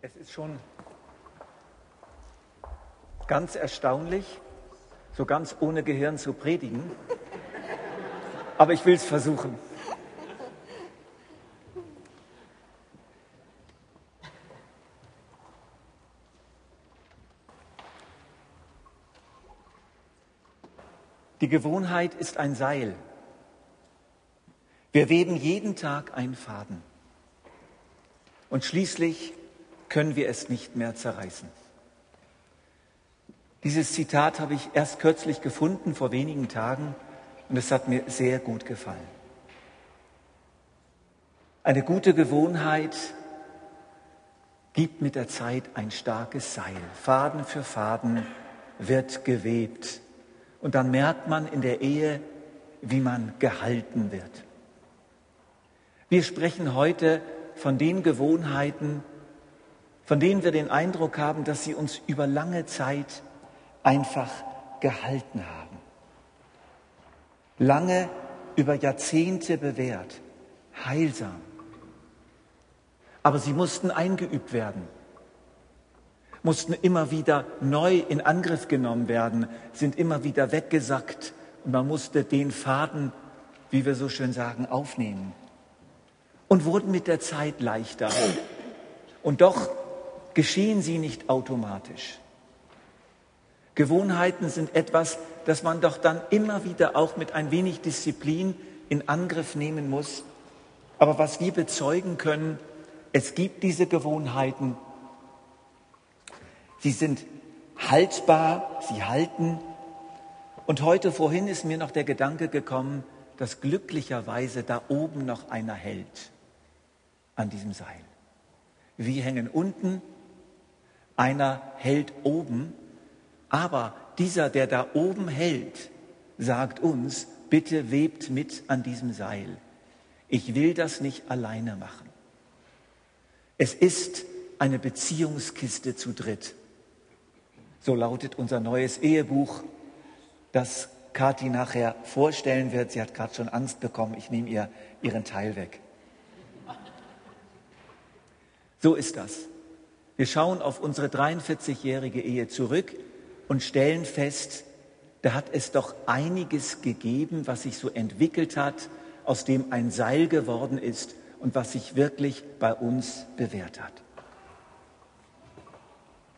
Es ist schon ganz erstaunlich, so ganz ohne Gehirn zu predigen. Aber ich will es versuchen. Die Gewohnheit ist ein Seil. Wir weben jeden Tag einen Faden. Und schließlich können wir es nicht mehr zerreißen. Dieses Zitat habe ich erst kürzlich gefunden, vor wenigen Tagen, und es hat mir sehr gut gefallen. Eine gute Gewohnheit gibt mit der Zeit ein starkes Seil. Faden für Faden wird gewebt. Und dann merkt man in der Ehe, wie man gehalten wird. Wir sprechen heute von den Gewohnheiten, von denen wir den Eindruck haben, dass sie uns über lange Zeit einfach gehalten haben. Lange über Jahrzehnte bewährt, heilsam. Aber sie mussten eingeübt werden, mussten immer wieder neu in Angriff genommen werden, sind immer wieder weggesackt und man musste den Faden, wie wir so schön sagen, aufnehmen und wurden mit der Zeit leichter. Und doch geschehen sie nicht automatisch. Gewohnheiten sind etwas, das man doch dann immer wieder auch mit ein wenig Disziplin in Angriff nehmen muss. Aber was wir bezeugen können, es gibt diese Gewohnheiten. Sie sind haltbar, sie halten. Und heute vorhin ist mir noch der Gedanke gekommen, dass glücklicherweise da oben noch einer hält an diesem Seil. Wir hängen unten, einer hält oben, aber dieser, der da oben hält, sagt uns, bitte webt mit an diesem Seil. Ich will das nicht alleine machen. Es ist eine Beziehungskiste zu dritt. So lautet unser neues Ehebuch, das Kathi nachher vorstellen wird. Sie hat gerade schon Angst bekommen, ich nehme ihr ihren Teil weg. So ist das. Wir schauen auf unsere 43-jährige Ehe zurück und stellen fest, da hat es doch einiges gegeben, was sich so entwickelt hat, aus dem ein Seil geworden ist und was sich wirklich bei uns bewährt hat.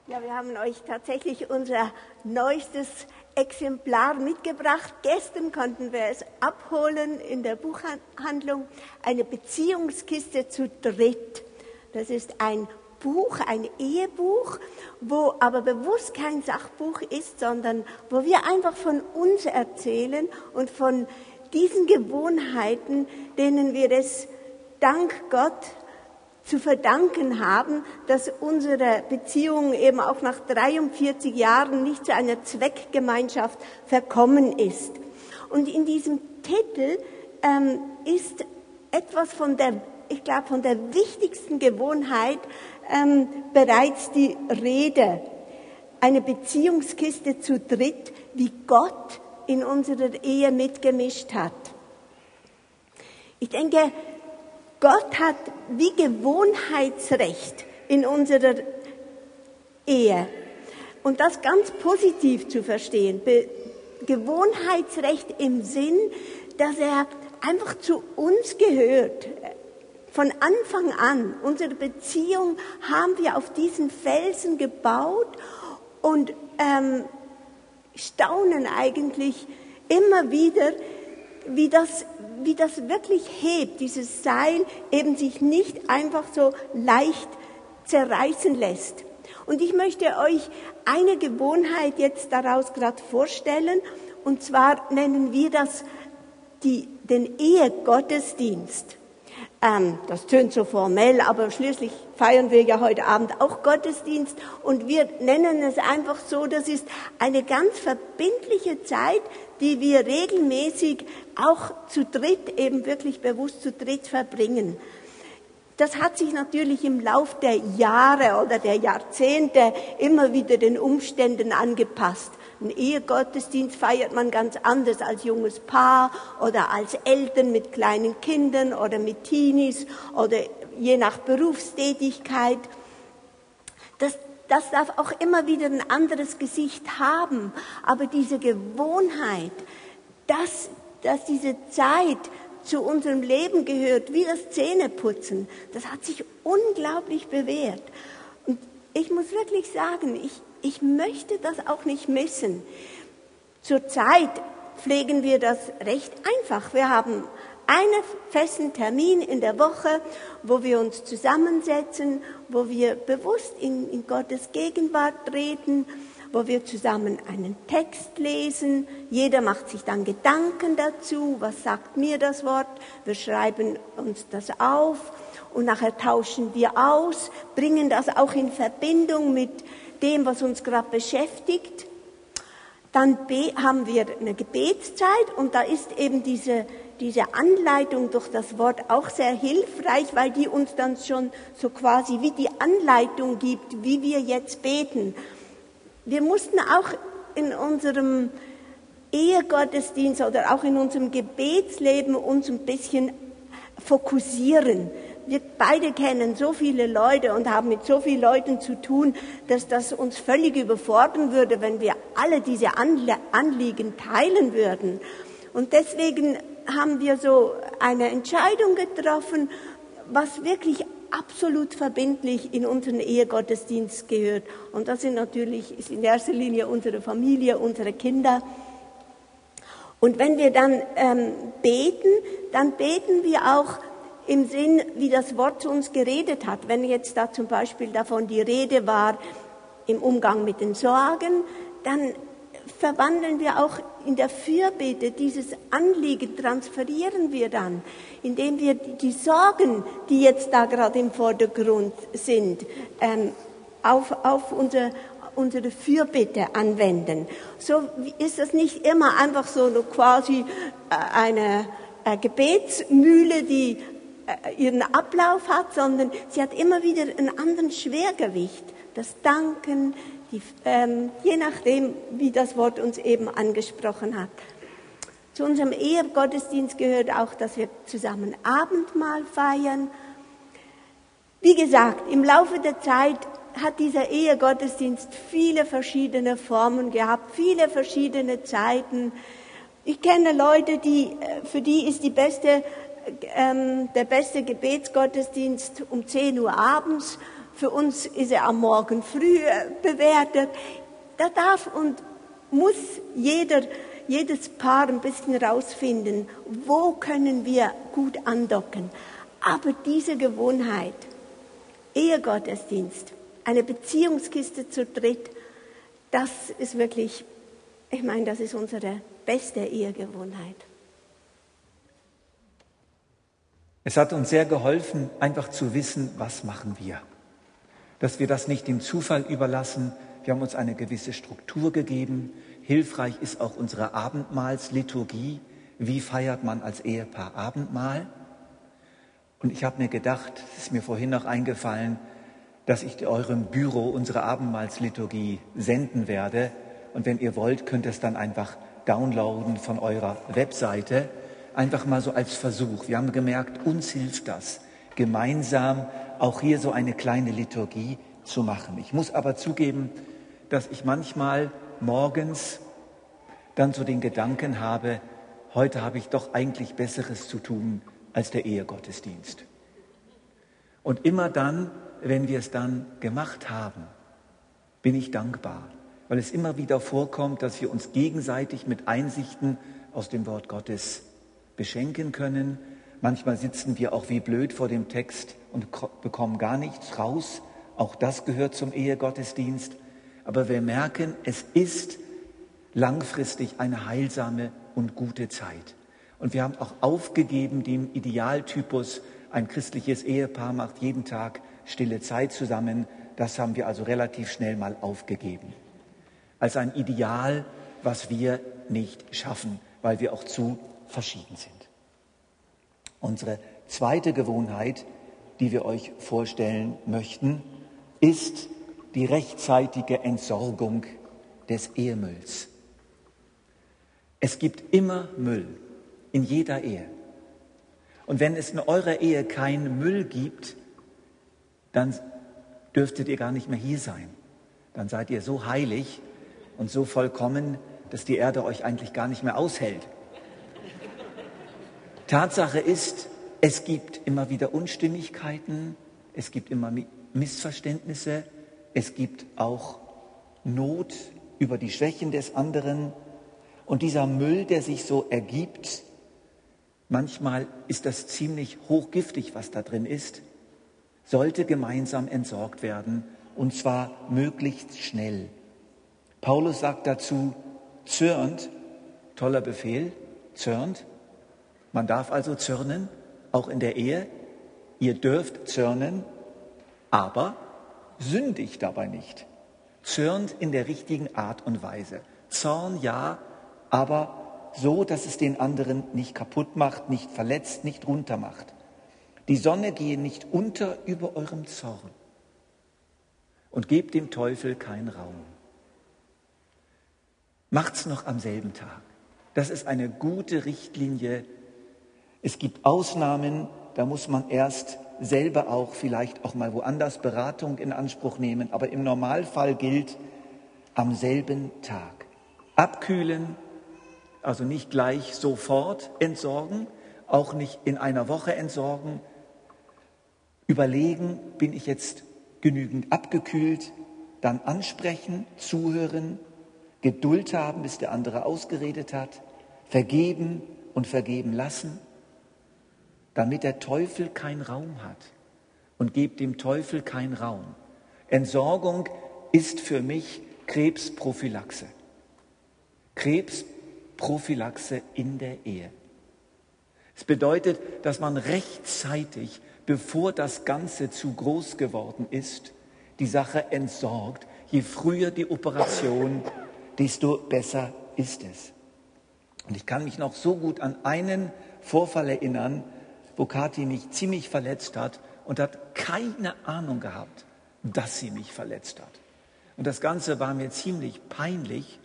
Ja, wir haben euch tatsächlich unser neuestes Exemplar mitgebracht. Gestern konnten wir es abholen in der Buchhandlung. Eine Beziehungskiste zu dritt. Das ist ein Buch, ein Ehebuch, wo aber bewusst kein Sachbuch ist, sondern wo wir einfach von uns erzählen und von diesen Gewohnheiten, denen wir es dank Gott zu verdanken haben, dass unsere Beziehung eben auch nach 43 Jahren nicht zu einer Zweckgemeinschaft verkommen ist. Und in diesem Titel ähm, ist etwas von der ich glaube, von der wichtigsten Gewohnheit ähm, bereits die Rede. Eine Beziehungskiste zu dritt, wie Gott in unserer Ehe mitgemischt hat. Ich denke, Gott hat wie Gewohnheitsrecht in unserer Ehe. Und das ganz positiv zu verstehen. Be Gewohnheitsrecht im Sinn, dass er einfach zu uns gehört. Von Anfang an, unsere Beziehung haben wir auf diesen Felsen gebaut und ähm, staunen eigentlich immer wieder, wie das, wie das wirklich hebt, dieses Seil eben sich nicht einfach so leicht zerreißen lässt. Und ich möchte euch eine Gewohnheit jetzt daraus gerade vorstellen, und zwar nennen wir das die, den Ehegottesdienst. Ähm, das tönt so formell, aber schließlich feiern wir ja heute Abend auch Gottesdienst und wir nennen es einfach so, das ist eine ganz verbindliche Zeit, die wir regelmäßig auch zu dritt, eben wirklich bewusst zu dritt verbringen. Das hat sich natürlich im Lauf der Jahre oder der Jahrzehnte immer wieder den Umständen angepasst. Ein Ehegottesdienst feiert man ganz anders als junges Paar oder als Eltern mit kleinen Kindern oder mit Teenies oder je nach Berufstätigkeit. Das, das darf auch immer wieder ein anderes Gesicht haben. Aber diese Gewohnheit, dass, dass diese Zeit zu unserem Leben gehört, wie das Zähneputzen, das hat sich unglaublich bewährt. Ich muss wirklich sagen, ich, ich möchte das auch nicht missen. Zurzeit pflegen wir das recht einfach. Wir haben einen festen Termin in der Woche, wo wir uns zusammensetzen, wo wir bewusst in, in Gottes Gegenwart treten, wo wir zusammen einen Text lesen. Jeder macht sich dann Gedanken dazu, was sagt mir das Wort. Wir schreiben uns das auf und nachher tauschen wir aus, bringen das auch in Verbindung mit dem, was uns gerade beschäftigt. Dann haben wir eine Gebetszeit und da ist eben diese, diese Anleitung durch das Wort auch sehr hilfreich, weil die uns dann schon so quasi wie die Anleitung gibt, wie wir jetzt beten. Wir mussten auch in unserem Ehegottesdienst oder auch in unserem Gebetsleben uns ein bisschen fokussieren wir beide kennen so viele Leute und haben mit so vielen Leuten zu tun, dass das uns völlig überfordern würde, wenn wir alle diese Anliegen teilen würden. Und deswegen haben wir so eine Entscheidung getroffen, was wirklich absolut verbindlich in unseren Ehegottesdienst gehört. Und das sind natürlich ist in erster Linie unsere Familie, unsere Kinder. Und wenn wir dann ähm, beten, dann beten wir auch im Sinn, wie das Wort zu uns geredet hat. Wenn jetzt da zum Beispiel davon die Rede war im Umgang mit den Sorgen, dann verwandeln wir auch in der Fürbitte dieses Anliegen, transferieren wir dann, indem wir die Sorgen, die jetzt da gerade im Vordergrund sind, ähm, auf, auf unser, unsere Fürbitte anwenden. So ist das nicht immer einfach so quasi äh, eine Gebetsmühle, die äh, ihren Ablauf hat, sondern sie hat immer wieder einen anderen Schwergewicht. Das Danken, die, ähm, je nachdem, wie das Wort uns eben angesprochen hat. Zu unserem Ehegottesdienst gehört auch, dass wir zusammen Abendmahl feiern. Wie gesagt, im Laufe der Zeit hat dieser Ehegottesdienst viele verschiedene Formen gehabt, viele verschiedene Zeiten. Ich kenne Leute, die, äh, für die ist die beste ähm, der beste Gebetsgottesdienst um 10 Uhr abends. Für uns ist er am Morgen früh äh, bewertet. Da darf und muss jeder, jedes Paar ein bisschen rausfinden, wo können wir gut andocken. Aber diese Gewohnheit, Ehegottesdienst, eine Beziehungskiste zu dritt, das ist wirklich, ich meine, das ist unsere beste Ehegewohnheit. Es hat uns sehr geholfen, einfach zu wissen, was machen wir. Dass wir das nicht dem Zufall überlassen. Wir haben uns eine gewisse Struktur gegeben. Hilfreich ist auch unsere Abendmahlsliturgie. Wie feiert man als Ehepaar Abendmahl? Und ich habe mir gedacht, es ist mir vorhin noch eingefallen, dass ich eurem Büro unsere Abendmahlsliturgie senden werde. Und wenn ihr wollt, könnt ihr es dann einfach downloaden von eurer Webseite. Einfach mal so als Versuch. Wir haben gemerkt, uns hilft das, gemeinsam auch hier so eine kleine Liturgie zu machen. Ich muss aber zugeben, dass ich manchmal morgens dann so den Gedanken habe, heute habe ich doch eigentlich Besseres zu tun als der Ehegottesdienst. Und immer dann, wenn wir es dann gemacht haben, bin ich dankbar, weil es immer wieder vorkommt, dass wir uns gegenseitig mit Einsichten aus dem Wort Gottes beschenken können. Manchmal sitzen wir auch wie blöd vor dem Text und bekommen gar nichts raus. Auch das gehört zum Ehegottesdienst. Aber wir merken, es ist langfristig eine heilsame und gute Zeit. Und wir haben auch aufgegeben dem Idealtypus, ein christliches Ehepaar macht jeden Tag stille Zeit zusammen. Das haben wir also relativ schnell mal aufgegeben. Als ein Ideal, was wir nicht schaffen, weil wir auch zu verschieden sind. Unsere zweite Gewohnheit, die wir euch vorstellen möchten, ist die rechtzeitige Entsorgung des Ehemülls. Es gibt immer Müll in jeder Ehe. Und wenn es in eurer Ehe keinen Müll gibt, dann dürftet ihr gar nicht mehr hier sein. Dann seid ihr so heilig und so vollkommen, dass die Erde euch eigentlich gar nicht mehr aushält. Tatsache ist, es gibt immer wieder Unstimmigkeiten, es gibt immer Missverständnisse, es gibt auch Not über die Schwächen des anderen. Und dieser Müll, der sich so ergibt, manchmal ist das ziemlich hochgiftig, was da drin ist, sollte gemeinsam entsorgt werden, und zwar möglichst schnell. Paulus sagt dazu, zürnt, toller Befehl, zürnt, man darf also zürnen, auch in der Ehe. Ihr dürft zürnen, aber sündigt dabei nicht. Zürnt in der richtigen Art und Weise. Zorn ja, aber so, dass es den anderen nicht kaputt macht, nicht verletzt, nicht runter macht. Die Sonne gehe nicht unter über eurem Zorn und gebt dem Teufel keinen Raum. Macht's noch am selben Tag. Das ist eine gute Richtlinie es gibt Ausnahmen, da muss man erst selber auch vielleicht auch mal woanders Beratung in Anspruch nehmen. Aber im Normalfall gilt am selben Tag. Abkühlen, also nicht gleich sofort entsorgen, auch nicht in einer Woche entsorgen. Überlegen, bin ich jetzt genügend abgekühlt? Dann ansprechen, zuhören, Geduld haben, bis der andere ausgeredet hat, vergeben und vergeben lassen damit der Teufel keinen Raum hat. Und gebt dem Teufel keinen Raum. Entsorgung ist für mich Krebsprophylaxe. Krebsprophylaxe in der Ehe. Es bedeutet, dass man rechtzeitig, bevor das Ganze zu groß geworden ist, die Sache entsorgt. Je früher die Operation, desto besser ist es. Und ich kann mich noch so gut an einen Vorfall erinnern, wo Kathi mich ziemlich verletzt hat und hat keine Ahnung gehabt, dass sie mich verletzt hat. Und das Ganze war mir ziemlich peinlich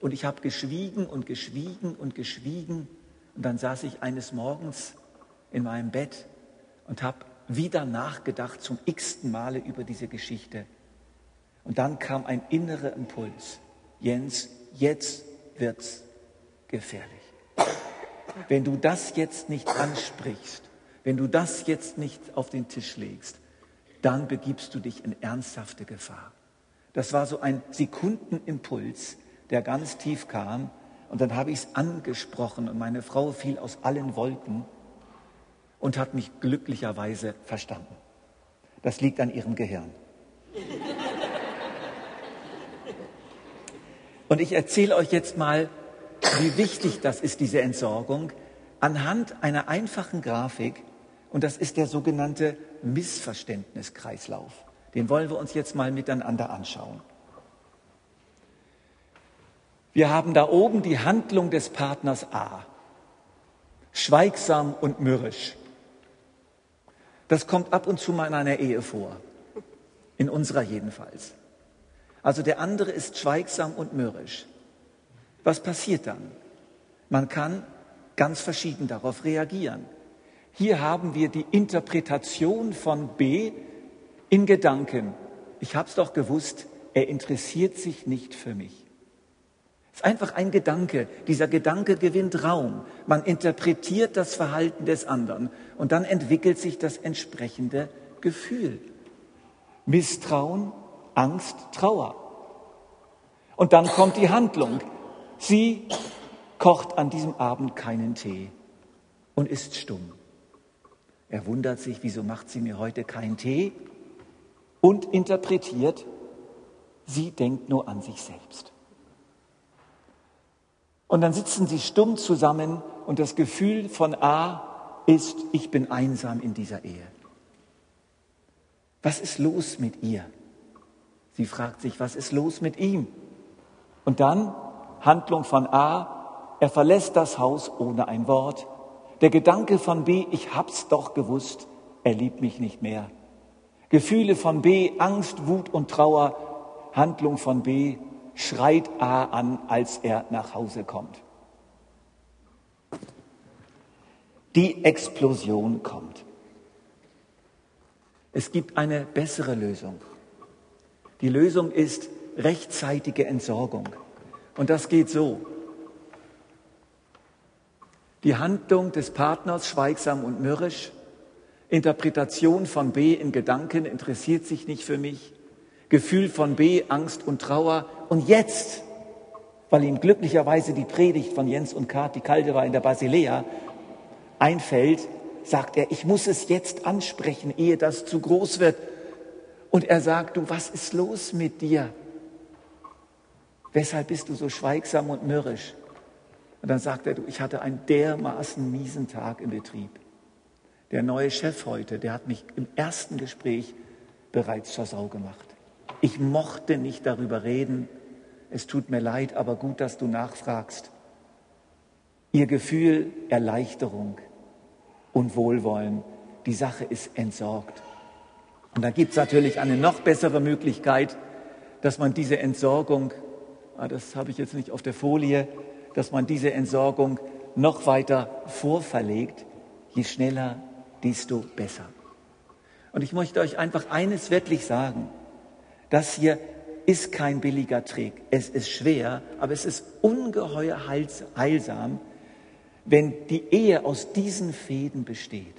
und ich habe geschwiegen und geschwiegen und geschwiegen. Und dann saß ich eines Morgens in meinem Bett und habe wieder nachgedacht zum x-ten Male über diese Geschichte. Und dann kam ein innerer Impuls. Jens, jetzt wird's gefährlich. Wenn du das jetzt nicht ansprichst, wenn du das jetzt nicht auf den Tisch legst, dann begibst du dich in ernsthafte Gefahr. Das war so ein Sekundenimpuls, der ganz tief kam. Und dann habe ich es angesprochen und meine Frau fiel aus allen Wolken und hat mich glücklicherweise verstanden. Das liegt an ihrem Gehirn. Und ich erzähle euch jetzt mal, wie wichtig das ist, diese Entsorgung, anhand einer einfachen Grafik, und das ist der sogenannte Missverständniskreislauf. Den wollen wir uns jetzt mal miteinander anschauen. Wir haben da oben die Handlung des Partners A. Schweigsam und mürrisch. Das kommt ab und zu mal in einer Ehe vor. In unserer jedenfalls. Also der andere ist schweigsam und mürrisch. Was passiert dann? Man kann ganz verschieden darauf reagieren. Hier haben wir die Interpretation von B in Gedanken. Ich habe es doch gewusst, er interessiert sich nicht für mich. Es ist einfach ein Gedanke. Dieser Gedanke gewinnt Raum. Man interpretiert das Verhalten des anderen und dann entwickelt sich das entsprechende Gefühl. Misstrauen, Angst, Trauer. Und dann kommt die Handlung. Sie kocht an diesem Abend keinen Tee und ist stumm. Er wundert sich, wieso macht sie mir heute keinen Tee? Und interpretiert, sie denkt nur an sich selbst. Und dann sitzen sie stumm zusammen und das Gefühl von A ist, ich bin einsam in dieser Ehe. Was ist los mit ihr? Sie fragt sich, was ist los mit ihm? Und dann Handlung von A, er verlässt das Haus ohne ein Wort, der Gedanke von B, ich hab's doch gewusst, er liebt mich nicht mehr. Gefühle von B, Angst, Wut und Trauer. Handlung von B, schreit A an, als er nach Hause kommt. Die Explosion kommt. Es gibt eine bessere Lösung. Die Lösung ist rechtzeitige Entsorgung. Und das geht so. Die Handlung des Partners schweigsam und mürrisch, Interpretation von B in Gedanken interessiert sich nicht für mich, Gefühl von B Angst und Trauer und jetzt, weil ihm glücklicherweise die Predigt von Jens und Kati Caldewa in der Basilea einfällt, sagt er, ich muss es jetzt ansprechen, ehe das zu groß wird. Und er sagt, du, was ist los mit dir? Weshalb bist du so schweigsam und mürrisch? Und dann sagt er, ich hatte einen dermaßen miesen Tag im Betrieb. Der neue Chef heute, der hat mich im ersten Gespräch bereits zur Sau gemacht. Ich mochte nicht darüber reden. Es tut mir leid, aber gut, dass du nachfragst. Ihr Gefühl Erleichterung und Wohlwollen, die Sache ist entsorgt. Und da gibt es natürlich eine noch bessere Möglichkeit, dass man diese Entsorgung Ah, das habe ich jetzt nicht auf der Folie, dass man diese Entsorgung noch weiter vorverlegt. Je schneller, desto besser. Und ich möchte euch einfach eines wirklich sagen. Das hier ist kein billiger Trick. Es ist schwer, aber es ist ungeheuer heilsam, wenn die Ehe aus diesen Fäden besteht.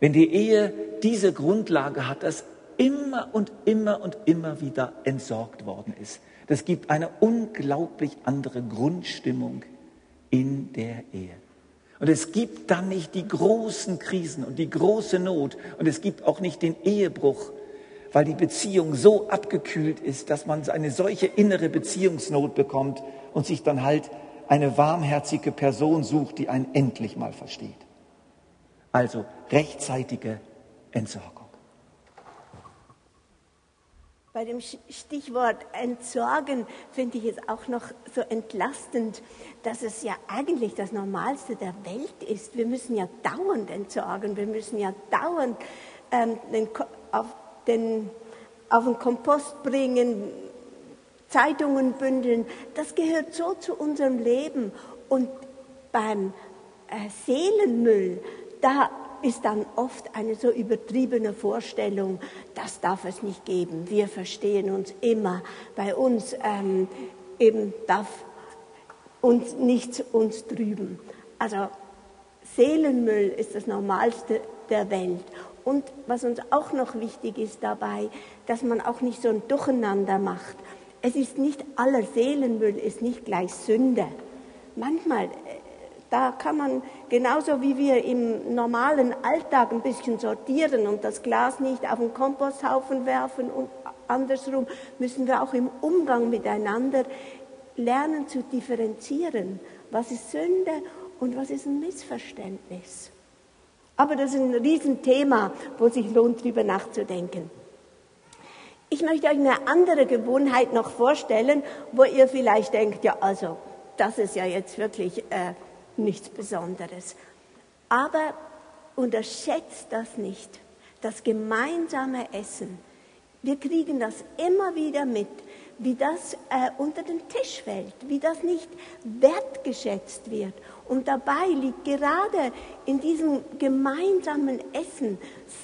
Wenn die Ehe diese Grundlage hat, dass immer und immer und immer wieder entsorgt worden ist. Das gibt eine unglaublich andere Grundstimmung in der Ehe. Und es gibt dann nicht die großen Krisen und die große Not und es gibt auch nicht den Ehebruch, weil die Beziehung so abgekühlt ist, dass man eine solche innere Beziehungsnot bekommt und sich dann halt eine warmherzige Person sucht, die einen endlich mal versteht. Also rechtzeitige Entsorgung. Bei dem Stichwort Entsorgen finde ich es auch noch so entlastend, dass es ja eigentlich das Normalste der Welt ist. Wir müssen ja dauernd entsorgen, wir müssen ja dauernd ähm, den, auf, den, auf den Kompost bringen, Zeitungen bündeln. Das gehört so zu unserem Leben. Und beim äh, Seelenmüll, da ist dann oft eine so übertriebene Vorstellung, das darf es nicht geben. Wir verstehen uns immer. Bei uns ähm, eben darf uns nichts uns drüben. Also Seelenmüll ist das Normalste der Welt. Und was uns auch noch wichtig ist dabei, dass man auch nicht so ein Durcheinander macht. Es ist nicht aller Seelenmüll ist nicht gleich Sünde. Manchmal da kann man genauso wie wir im normalen Alltag ein bisschen sortieren und das Glas nicht auf den Komposthaufen werfen und andersrum müssen wir auch im Umgang miteinander lernen zu differenzieren. Was ist Sünde und was ist ein Missverständnis? Aber das ist ein Riesenthema, wo sich lohnt, darüber nachzudenken. Ich möchte euch eine andere Gewohnheit noch vorstellen, wo ihr vielleicht denkt, ja, also, das ist ja jetzt wirklich äh, nichts Besonderes. Aber unterschätzt das nicht, das gemeinsame Essen. Wir kriegen das immer wieder mit, wie das äh, unter den Tisch fällt, wie das nicht wertgeschätzt wird. Und dabei liegt gerade in diesem gemeinsamen Essen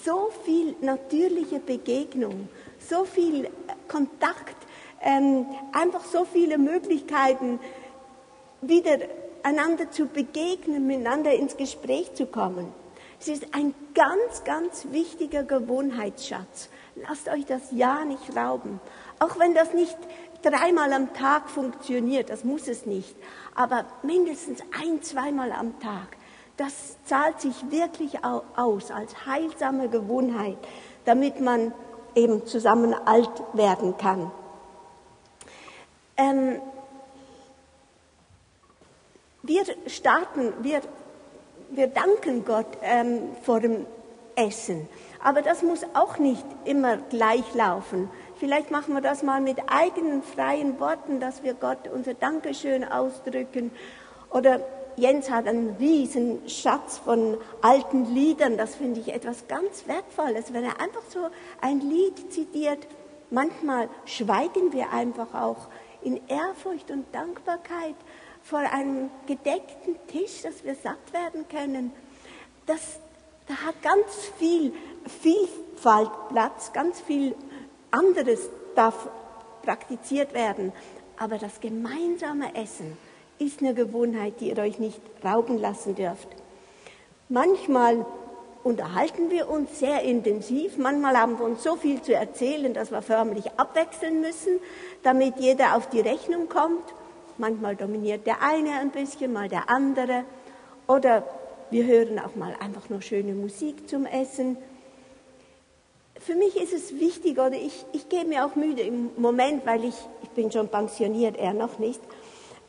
so viel natürliche Begegnung, so viel äh, Kontakt, ähm, einfach so viele Möglichkeiten, wieder einander zu begegnen, miteinander ins Gespräch zu kommen. Es ist ein ganz, ganz wichtiger Gewohnheitsschatz. Lasst euch das ja nicht rauben. Auch wenn das nicht dreimal am Tag funktioniert, das muss es nicht, aber mindestens ein, zweimal am Tag. Das zahlt sich wirklich aus als heilsame Gewohnheit, damit man eben zusammen alt werden kann. Ähm, wir starten, wir, wir danken Gott ähm, vor dem Essen. Aber das muss auch nicht immer gleich laufen. Vielleicht machen wir das mal mit eigenen freien Worten, dass wir Gott unser Dankeschön ausdrücken. Oder Jens hat einen riesen Schatz von alten Liedern. Das finde ich etwas ganz Wertvolles, wenn er einfach so ein Lied zitiert. Manchmal schweigen wir einfach auch in Ehrfurcht und Dankbarkeit vor einem gedeckten Tisch, dass wir satt werden können. Das, da hat ganz viel Vielfalt Platz, ganz viel anderes darf praktiziert werden. Aber das gemeinsame Essen ist eine Gewohnheit, die ihr euch nicht rauben lassen dürft. Manchmal unterhalten wir uns sehr intensiv. Manchmal haben wir uns so viel zu erzählen, dass wir förmlich abwechseln müssen, damit jeder auf die Rechnung kommt. Manchmal dominiert der eine ein bisschen, mal der andere. Oder wir hören auch mal einfach nur schöne Musik zum Essen. Für mich ist es wichtig, oder ich, ich gebe mir auch müde im Moment, weil ich, ich bin schon pensioniert, er noch nicht.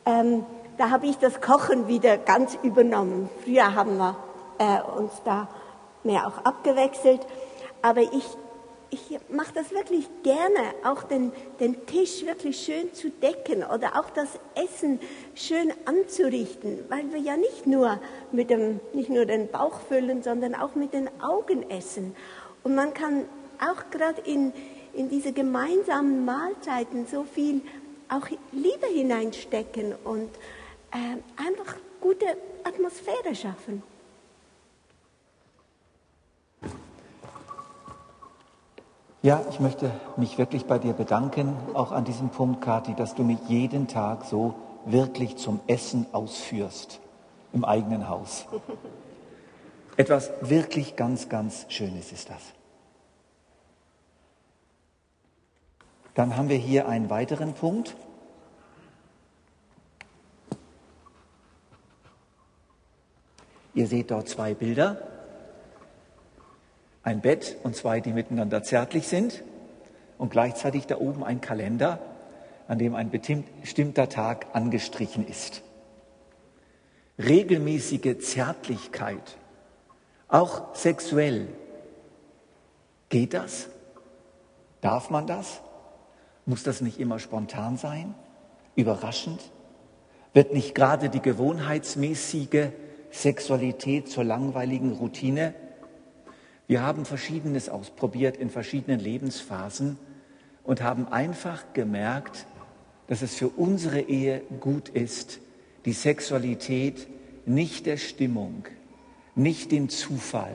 Ähm, da habe ich das Kochen wieder ganz übernommen. Früher haben wir äh, uns da mehr auch abgewechselt. Aber ich, ich mache das wirklich gerne, auch den, den Tisch wirklich schön zu decken oder auch das Essen schön anzurichten, weil wir ja nicht nur, mit dem, nicht nur den Bauch füllen, sondern auch mit den Augen essen. Und man kann auch gerade in, in diese gemeinsamen Mahlzeiten so viel auch Liebe hineinstecken und äh, einfach gute Atmosphäre schaffen. Ja, ich möchte mich wirklich bei dir bedanken, auch an diesem Punkt, Kathi, dass du mich jeden Tag so wirklich zum Essen ausführst im eigenen Haus. Etwas wirklich ganz, ganz Schönes ist das. Dann haben wir hier einen weiteren Punkt. Ihr seht dort zwei Bilder ein Bett und zwei, die miteinander zärtlich sind und gleichzeitig da oben ein Kalender, an dem ein bestimmter Tag angestrichen ist. Regelmäßige Zärtlichkeit, auch sexuell. Geht das? Darf man das? Muss das nicht immer spontan sein? Überraschend? Wird nicht gerade die gewohnheitsmäßige Sexualität zur langweiligen Routine? Wir haben Verschiedenes ausprobiert in verschiedenen Lebensphasen und haben einfach gemerkt, dass es für unsere Ehe gut ist, die Sexualität nicht der Stimmung, nicht dem Zufall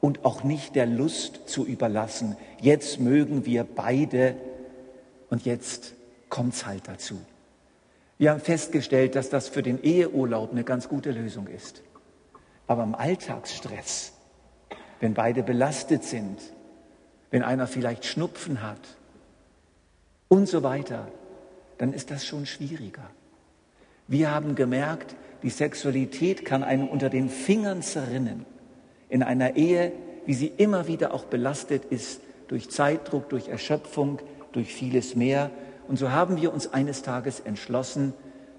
und auch nicht der Lust zu überlassen. Jetzt mögen wir beide und jetzt kommt's halt dazu. Wir haben festgestellt, dass das für den Eheurlaub eine ganz gute Lösung ist. Aber im Alltagsstress wenn beide belastet sind, wenn einer vielleicht Schnupfen hat und so weiter, dann ist das schon schwieriger. Wir haben gemerkt, die Sexualität kann einem unter den Fingern zerrinnen. In einer Ehe, wie sie immer wieder auch belastet ist durch Zeitdruck, durch Erschöpfung, durch vieles mehr. Und so haben wir uns eines Tages entschlossen,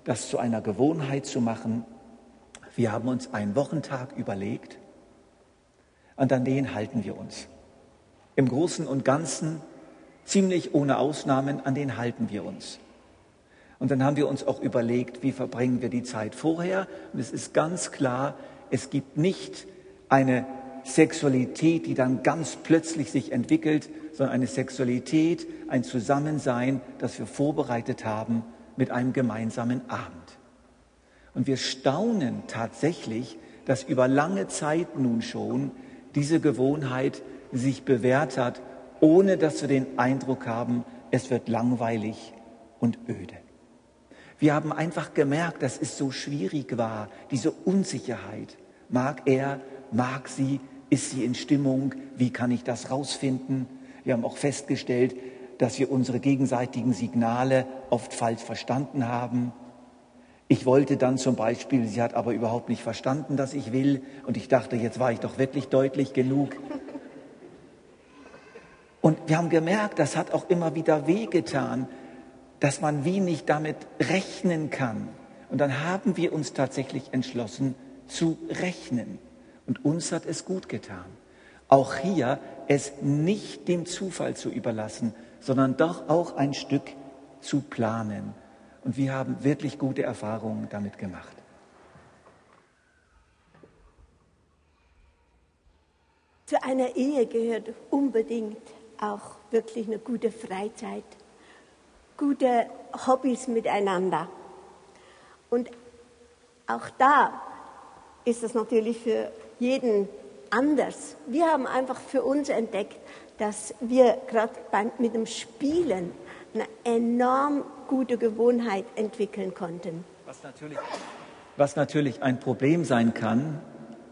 das zu einer Gewohnheit zu machen. Wir haben uns einen Wochentag überlegt und an den halten wir uns. Im Großen und Ganzen, ziemlich ohne Ausnahmen, an den halten wir uns. Und dann haben wir uns auch überlegt, wie verbringen wir die Zeit vorher. Und es ist ganz klar, es gibt nicht eine Sexualität, die dann ganz plötzlich sich entwickelt, sondern eine Sexualität, ein Zusammensein, das wir vorbereitet haben mit einem gemeinsamen Abend. Und wir staunen tatsächlich, dass über lange Zeit nun schon diese Gewohnheit sich bewährt hat, ohne dass wir den Eindruck haben, es wird langweilig und öde. Wir haben einfach gemerkt, dass es so schwierig war, diese Unsicherheit. Mag er, mag sie, ist sie in Stimmung, wie kann ich das rausfinden? Wir haben auch festgestellt, dass wir unsere gegenseitigen Signale oft falsch verstanden haben. Ich wollte dann zum Beispiel, sie hat aber überhaupt nicht verstanden, dass ich will. Und ich dachte, jetzt war ich doch wirklich deutlich genug. Und wir haben gemerkt, das hat auch immer wieder wehgetan, dass man wie nicht damit rechnen kann. Und dann haben wir uns tatsächlich entschlossen zu rechnen. Und uns hat es gut getan. Auch hier es nicht dem Zufall zu überlassen, sondern doch auch ein Stück zu planen und wir haben wirklich gute Erfahrungen damit gemacht. Zu einer Ehe gehört unbedingt auch wirklich eine gute Freizeit, gute Hobbys miteinander. Und auch da ist es natürlich für jeden anders. Wir haben einfach für uns entdeckt, dass wir gerade mit dem Spielen eine enorm gute Gewohnheit entwickeln konnten. Was natürlich, was natürlich ein Problem sein kann,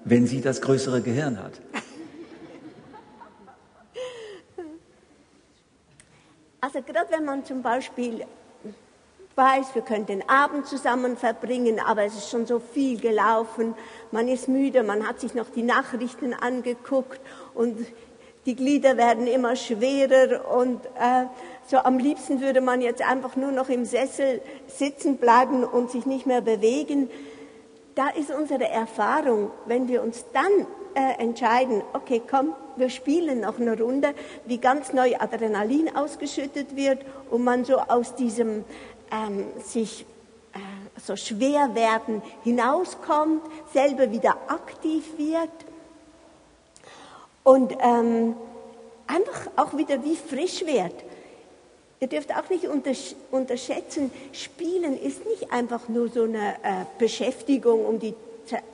wenn sie das größere Gehirn hat. Also gerade wenn man zum Beispiel weiß, wir können den Abend zusammen verbringen, aber es ist schon so viel gelaufen, man ist müde, man hat sich noch die Nachrichten angeguckt und die Glieder werden immer schwerer und äh, so am liebsten würde man jetzt einfach nur noch im Sessel sitzen bleiben und sich nicht mehr bewegen. Da ist unsere Erfahrung, wenn wir uns dann äh, entscheiden, okay, komm, wir spielen noch eine Runde, wie ganz neu Adrenalin ausgeschüttet wird und man so aus diesem ähm, sich äh, so schwer werden hinauskommt, selber wieder aktiv wird und ähm, einfach auch wieder wie frisch wird. Ihr dürft auch nicht unterschätzen, Spielen ist nicht einfach nur so eine äh, Beschäftigung, um die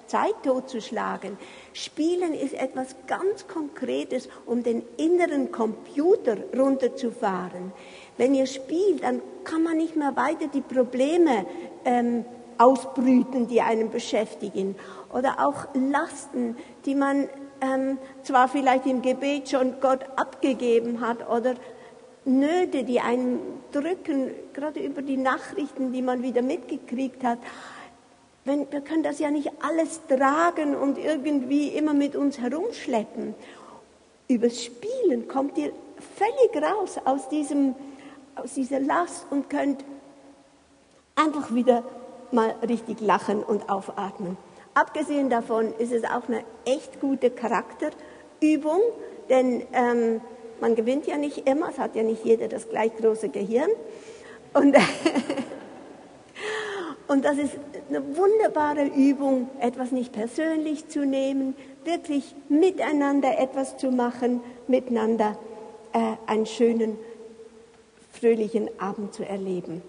Zeit totzuschlagen. Spielen ist etwas ganz Konkretes, um den inneren Computer runterzufahren. Wenn ihr spielt, dann kann man nicht mehr weiter die Probleme ähm, ausbrüten, die einen beschäftigen. Oder auch Lasten, die man ähm, zwar vielleicht im Gebet schon Gott abgegeben hat oder Nöte, die einen drücken, gerade über die Nachrichten, die man wieder mitgekriegt hat. Wenn, wir können das ja nicht alles tragen und irgendwie immer mit uns herumschleppen. Übers Spielen kommt ihr völlig raus aus diesem aus dieser Last und könnt einfach wieder mal richtig lachen und aufatmen. Abgesehen davon ist es auch eine echt gute Charakterübung, denn ähm, man gewinnt ja nicht immer, es hat ja nicht jeder das gleich große Gehirn. Und, und das ist eine wunderbare Übung, etwas nicht persönlich zu nehmen, wirklich miteinander etwas zu machen, miteinander äh, einen schönen fröhlichen Abend zu erleben.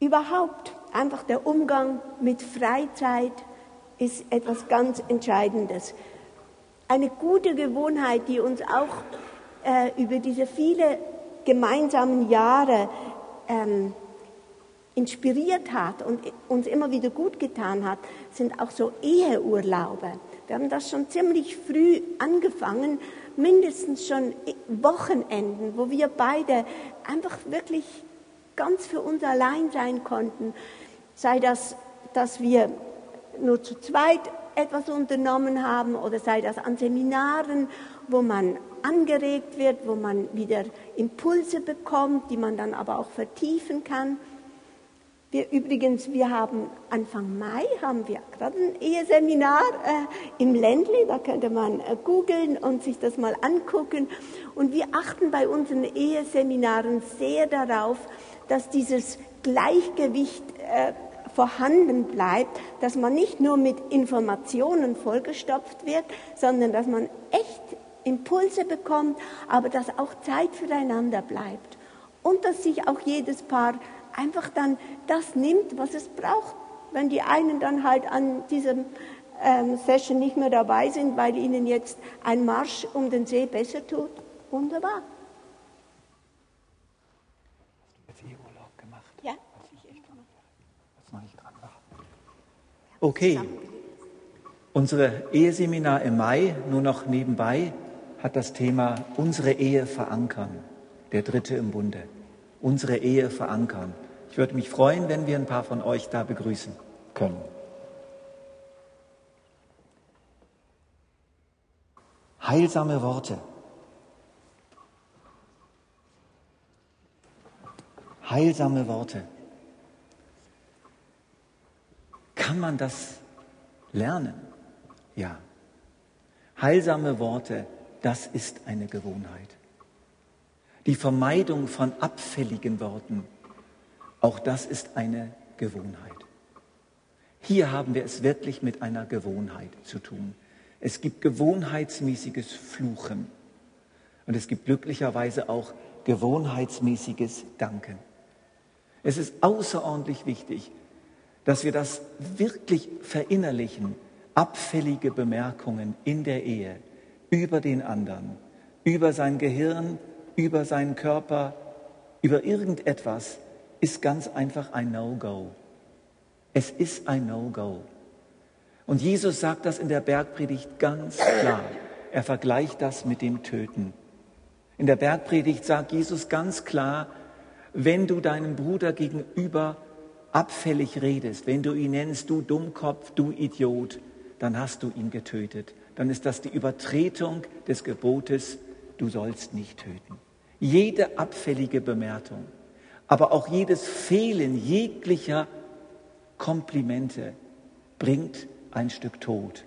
Überhaupt einfach der Umgang mit Freizeit ist etwas ganz Entscheidendes. Eine gute Gewohnheit, die uns auch äh, über diese viele gemeinsamen Jahre ähm, inspiriert hat und uns immer wieder gut getan hat, sind auch so Eheurlaube. Wir haben das schon ziemlich früh angefangen, mindestens schon Wochenenden, wo wir beide einfach wirklich ganz für uns allein sein konnten. Sei das, dass wir nur zu zweit etwas unternommen haben oder sei das an Seminaren, wo man angeregt wird, wo man wieder Impulse bekommt, die man dann aber auch vertiefen kann. Wir, übrigens, wir haben Anfang Mai haben wir gerade ein Eheseminar äh, im Ländli, da könnte man äh, googeln und sich das mal angucken. Und wir achten bei unseren Eheseminaren sehr darauf, dass dieses Gleichgewicht äh, vorhanden bleibt, dass man nicht nur mit Informationen vollgestopft wird, sondern dass man echt Impulse bekommt, aber dass auch Zeit füreinander bleibt und dass sich auch jedes Paar einfach dann das nimmt, was es braucht. Wenn die einen dann halt an diesem ähm, Session nicht mehr dabei sind, weil ihnen jetzt ein Marsch um den See besser tut, wunderbar. Hast du jetzt E-Urlaub gemacht? Ja. Was ich echt gemacht Was noch nicht dran war. Okay. Unser Eheseminar im Mai, nur noch nebenbei, hat das Thema unsere Ehe verankern. Der dritte im Bunde. Unsere Ehe verankern. Ich würde mich freuen, wenn wir ein paar von euch da begrüßen können. Heilsame Worte. Heilsame Worte. Kann man das lernen? Ja. Heilsame Worte, das ist eine Gewohnheit. Die Vermeidung von abfälligen Worten, auch das ist eine Gewohnheit. Hier haben wir es wirklich mit einer Gewohnheit zu tun. Es gibt gewohnheitsmäßiges Fluchen und es gibt glücklicherweise auch gewohnheitsmäßiges Danken. Es ist außerordentlich wichtig, dass wir das wirklich verinnerlichen, abfällige Bemerkungen in der Ehe, über den anderen, über sein Gehirn, über seinen Körper, über irgendetwas, ist ganz einfach ein No-Go. Es ist ein No-Go. Und Jesus sagt das in der Bergpredigt ganz klar. Er vergleicht das mit dem Töten. In der Bergpredigt sagt Jesus ganz klar, wenn du deinem Bruder gegenüber abfällig redest, wenn du ihn nennst, du Dummkopf, du Idiot, dann hast du ihn getötet. Dann ist das die Übertretung des Gebotes, du sollst nicht töten. Jede abfällige Bemerkung, aber auch jedes Fehlen jeglicher Komplimente bringt ein Stück Tod.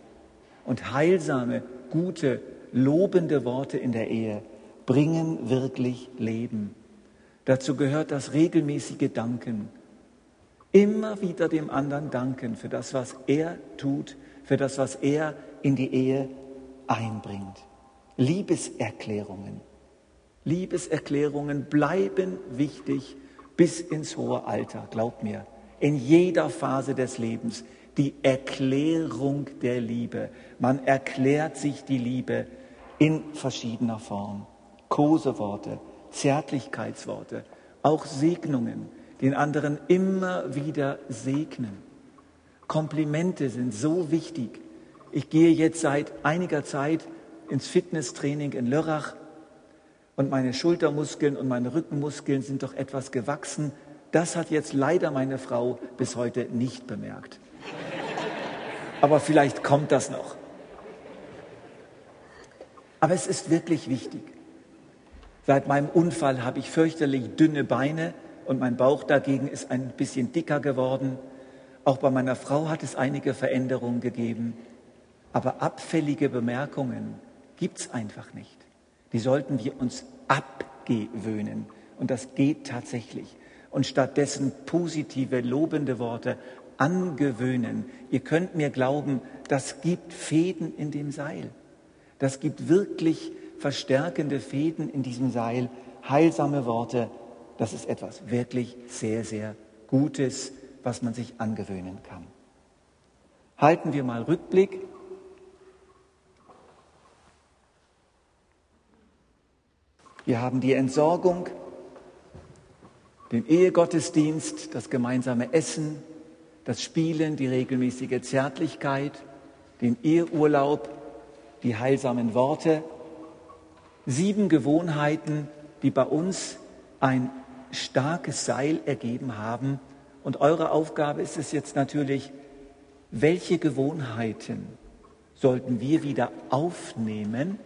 Und heilsame, gute, lobende Worte in der Ehe bringen wirklich Leben. Dazu gehört das regelmäßige Danken. Immer wieder dem anderen danken für das, was er tut, für das, was er in die Ehe einbringt. Liebeserklärungen. Liebeserklärungen bleiben wichtig bis ins hohe Alter, glaub mir. In jeder Phase des Lebens die Erklärung der Liebe. Man erklärt sich die Liebe in verschiedener Form. Koseworte, Zärtlichkeitsworte, auch Segnungen, den anderen immer wieder segnen. Komplimente sind so wichtig. Ich gehe jetzt seit einiger Zeit ins Fitnesstraining in Lörrach und meine Schultermuskeln und meine Rückenmuskeln sind doch etwas gewachsen. Das hat jetzt leider meine Frau bis heute nicht bemerkt. Aber vielleicht kommt das noch. Aber es ist wirklich wichtig. Seit meinem Unfall habe ich fürchterlich dünne Beine und mein Bauch dagegen ist ein bisschen dicker geworden. Auch bei meiner Frau hat es einige Veränderungen gegeben. Aber abfällige Bemerkungen gibt es einfach nicht. Die sollten wir uns abgewöhnen. Und das geht tatsächlich. Und stattdessen positive, lobende Worte angewöhnen. Ihr könnt mir glauben, das gibt Fäden in dem Seil. Das gibt wirklich verstärkende Fäden in diesem Seil, heilsame Worte. Das ist etwas wirklich sehr, sehr Gutes, was man sich angewöhnen kann. Halten wir mal Rückblick. Wir haben die Entsorgung, den Ehegottesdienst, das gemeinsame Essen, das Spielen, die regelmäßige Zärtlichkeit, den Eheurlaub, die heilsamen Worte. Sieben Gewohnheiten, die bei uns ein starkes Seil ergeben haben. Und eure Aufgabe ist es jetzt natürlich, welche Gewohnheiten sollten wir wieder aufnehmen,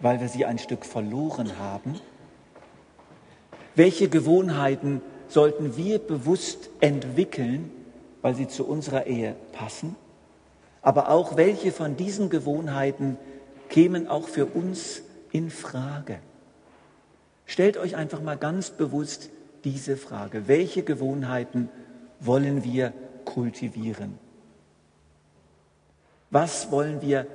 weil wir sie ein Stück verloren haben? Welche Gewohnheiten sollten wir bewusst entwickeln, weil sie zu unserer Ehe passen. Aber auch welche von diesen Gewohnheiten kämen auch für uns in Frage? Stellt euch einfach mal ganz bewusst diese Frage. Welche Gewohnheiten wollen wir kultivieren? Was wollen wir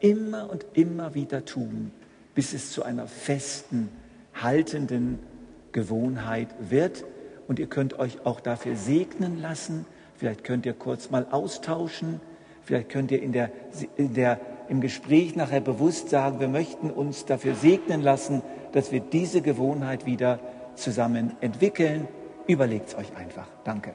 immer und immer wieder tun, bis es zu einer festen, haltenden Gewohnheit wird? und ihr könnt euch auch dafür segnen lassen. Vielleicht könnt ihr kurz mal austauschen. Vielleicht könnt ihr in der, in der, im Gespräch nachher bewusst sagen, wir möchten uns dafür segnen lassen, dass wir diese Gewohnheit wieder zusammen entwickeln. Überlegt es euch einfach. Danke.